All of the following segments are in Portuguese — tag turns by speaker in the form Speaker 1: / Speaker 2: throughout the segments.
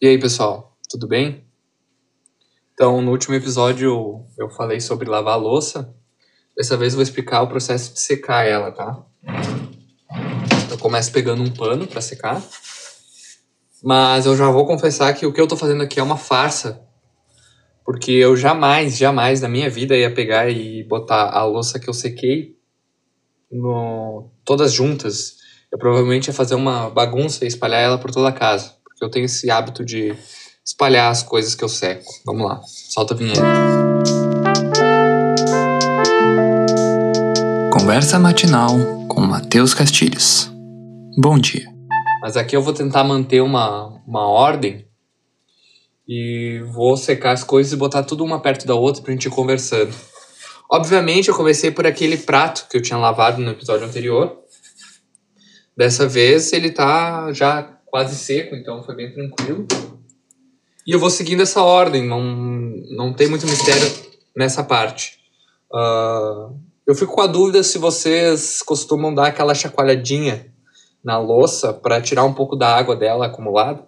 Speaker 1: E aí, pessoal, tudo bem? Então, no último episódio eu falei sobre lavar a louça. Dessa vez eu vou explicar o processo de secar ela, tá? Eu começo pegando um pano para secar. Mas eu já vou confessar que o que eu tô fazendo aqui é uma farsa. Porque eu jamais, jamais na minha vida ia pegar e botar a louça que eu sequei no, todas juntas. Eu provavelmente ia fazer uma bagunça e espalhar ela por toda a casa eu tenho esse hábito de espalhar as coisas que eu seco. Vamos lá, solta a vinheta.
Speaker 2: Conversa matinal com Matheus Castilhos. Bom dia.
Speaker 1: Mas aqui eu vou tentar manter uma, uma ordem e vou secar as coisas e botar tudo uma perto da outra pra gente ir conversando. Obviamente eu comecei por aquele prato que eu tinha lavado no episódio anterior. Dessa vez ele tá já quase seco, então foi bem tranquilo. E eu vou seguindo essa ordem, não, não tem muito mistério nessa parte. Uh, eu fico com a dúvida se vocês costumam dar aquela chacoalhadinha na louça para tirar um pouco da água dela acumulada,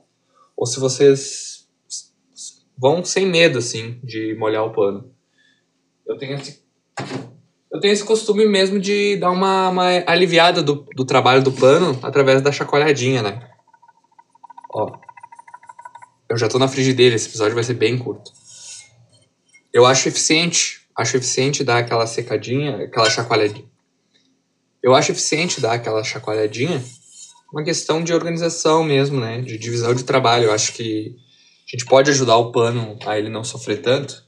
Speaker 1: ou se vocês vão sem medo assim de molhar o pano. Eu tenho esse, eu tenho esse costume mesmo de dar uma, uma aliviada do, do trabalho do pano através da chacoalhadinha, né? Ó. Eu já tô na frigideira, esse episódio vai ser bem curto. Eu acho eficiente, acho eficiente dar aquela secadinha, aquela chacoalhadinha. Eu acho eficiente dar aquela chacoalhadinha, uma questão de organização mesmo, né? De divisão de trabalho. Eu acho que a gente pode ajudar o pano a ele não sofrer tanto.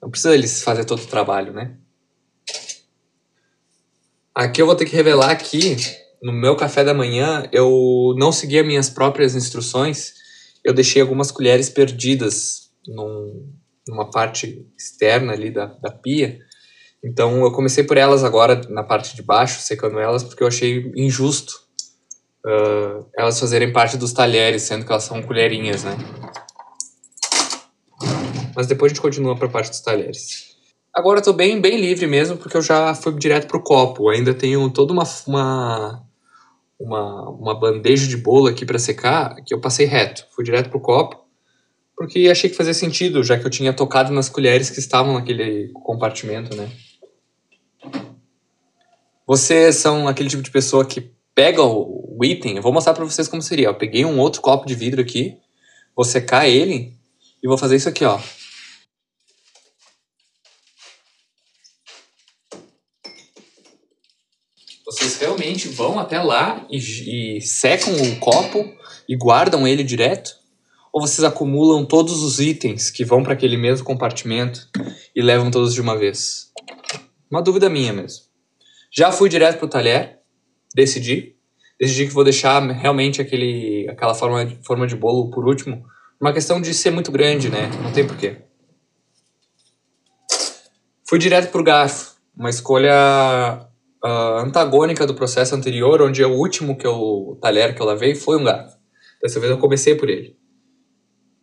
Speaker 1: Não precisa eles fazer todo o trabalho, né? Aqui eu vou ter que revelar aqui no meu café da manhã, eu não seguia minhas próprias instruções, eu deixei algumas colheres perdidas num, numa parte externa ali da, da pia. Então eu comecei por elas agora na parte de baixo, secando elas, porque eu achei injusto uh, elas fazerem parte dos talheres, sendo que elas são colherinhas, né? Mas depois a gente continua para a parte dos talheres. Agora eu tô bem, bem livre mesmo, porque eu já fui direto pro copo. Ainda tenho toda uma, uma uma, uma bandeja de bolo aqui para secar, que eu passei reto, fui direto pro copo, porque achei que fazia sentido, já que eu tinha tocado nas colheres que estavam naquele compartimento, né? Vocês são aquele tipo de pessoa que pega o, o item, eu vou mostrar para vocês como seria. Eu peguei um outro copo de vidro aqui, vou secar ele e vou fazer isso aqui, ó. Vocês realmente vão até lá e, e secam o copo e guardam ele direto? Ou vocês acumulam todos os itens que vão para aquele mesmo compartimento e levam todos de uma vez? Uma dúvida minha mesmo. Já fui direto pro talher, decidi. Decidi que vou deixar realmente aquele, aquela forma de, forma de bolo por último. Uma questão de ser muito grande, né? Não tem porquê. Fui direto pro garfo. Uma escolha uh, antagônica do processo anterior, onde o último que eu, talher que eu lavei foi um garfo. Dessa vez eu comecei por ele.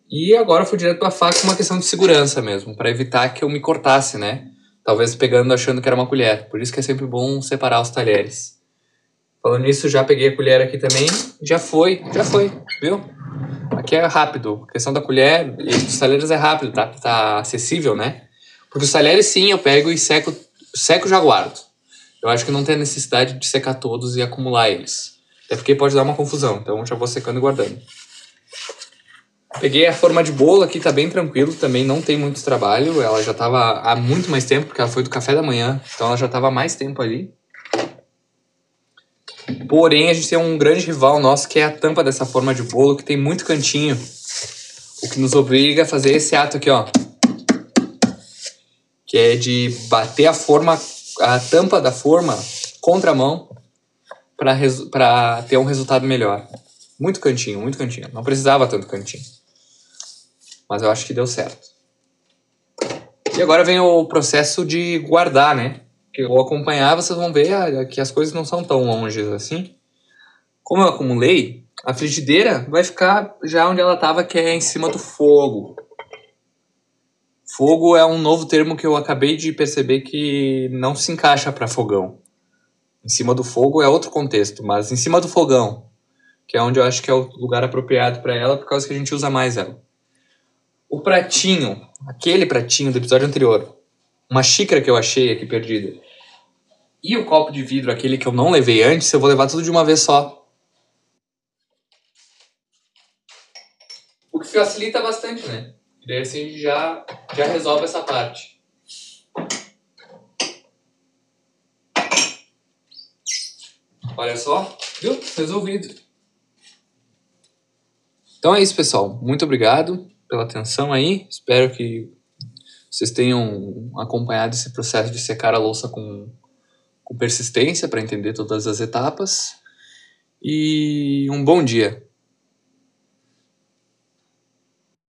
Speaker 1: E agora eu fui direto para a faca uma questão de segurança mesmo, para evitar que eu me cortasse, né? Talvez pegando achando que era uma colher. Por isso que é sempre bom separar os talheres. Falando nisso, já peguei a colher aqui também. Já foi, já foi, viu? Aqui é rápido. A questão da colher e dos talheres é rápido, tá? Tá acessível, né? Porque os talheres sim, eu pego e seco, seco já guardo. Eu acho que não tem a necessidade de secar todos e acumular eles. Até porque pode dar uma confusão, então já vou secando e guardando. Peguei a forma de bolo aqui, tá bem tranquilo, também não tem muito trabalho. Ela já tava há muito mais tempo, porque ela foi do café da manhã, então ela já tava há mais tempo ali. Porém, a gente tem um grande rival nosso que é a tampa dessa forma de bolo, que tem muito cantinho. O que nos obriga a fazer esse ato aqui, ó. Que é de bater a forma a tampa da forma contra a mão para ter um resultado melhor. Muito cantinho, muito cantinho. Não precisava tanto cantinho. Mas eu acho que deu certo. E agora vem o processo de guardar, né? Que eu acompanhar, vocês vão ver ah, que as coisas não são tão longe assim. Como eu acumulei, a frigideira vai ficar já onde ela estava, que é em cima do fogo. Fogo é um novo termo que eu acabei de perceber que não se encaixa para fogão. Em cima do fogo é outro contexto, mas em cima do fogão, que é onde eu acho que é o lugar apropriado para ela, por causa que a gente usa mais ela. O pratinho, aquele pratinho do episódio anterior, uma xícara que eu achei aqui perdida, e o copo de vidro, aquele que eu não levei antes, eu vou levar tudo de uma vez só. O que facilita bastante, né? E daí assim a gente já, já resolve essa parte. Olha só, viu? Resolvido. Então é isso, pessoal. Muito obrigado pela atenção aí. Espero que vocês tenham acompanhado esse processo de secar a louça com, com persistência para entender todas as etapas. E um bom dia.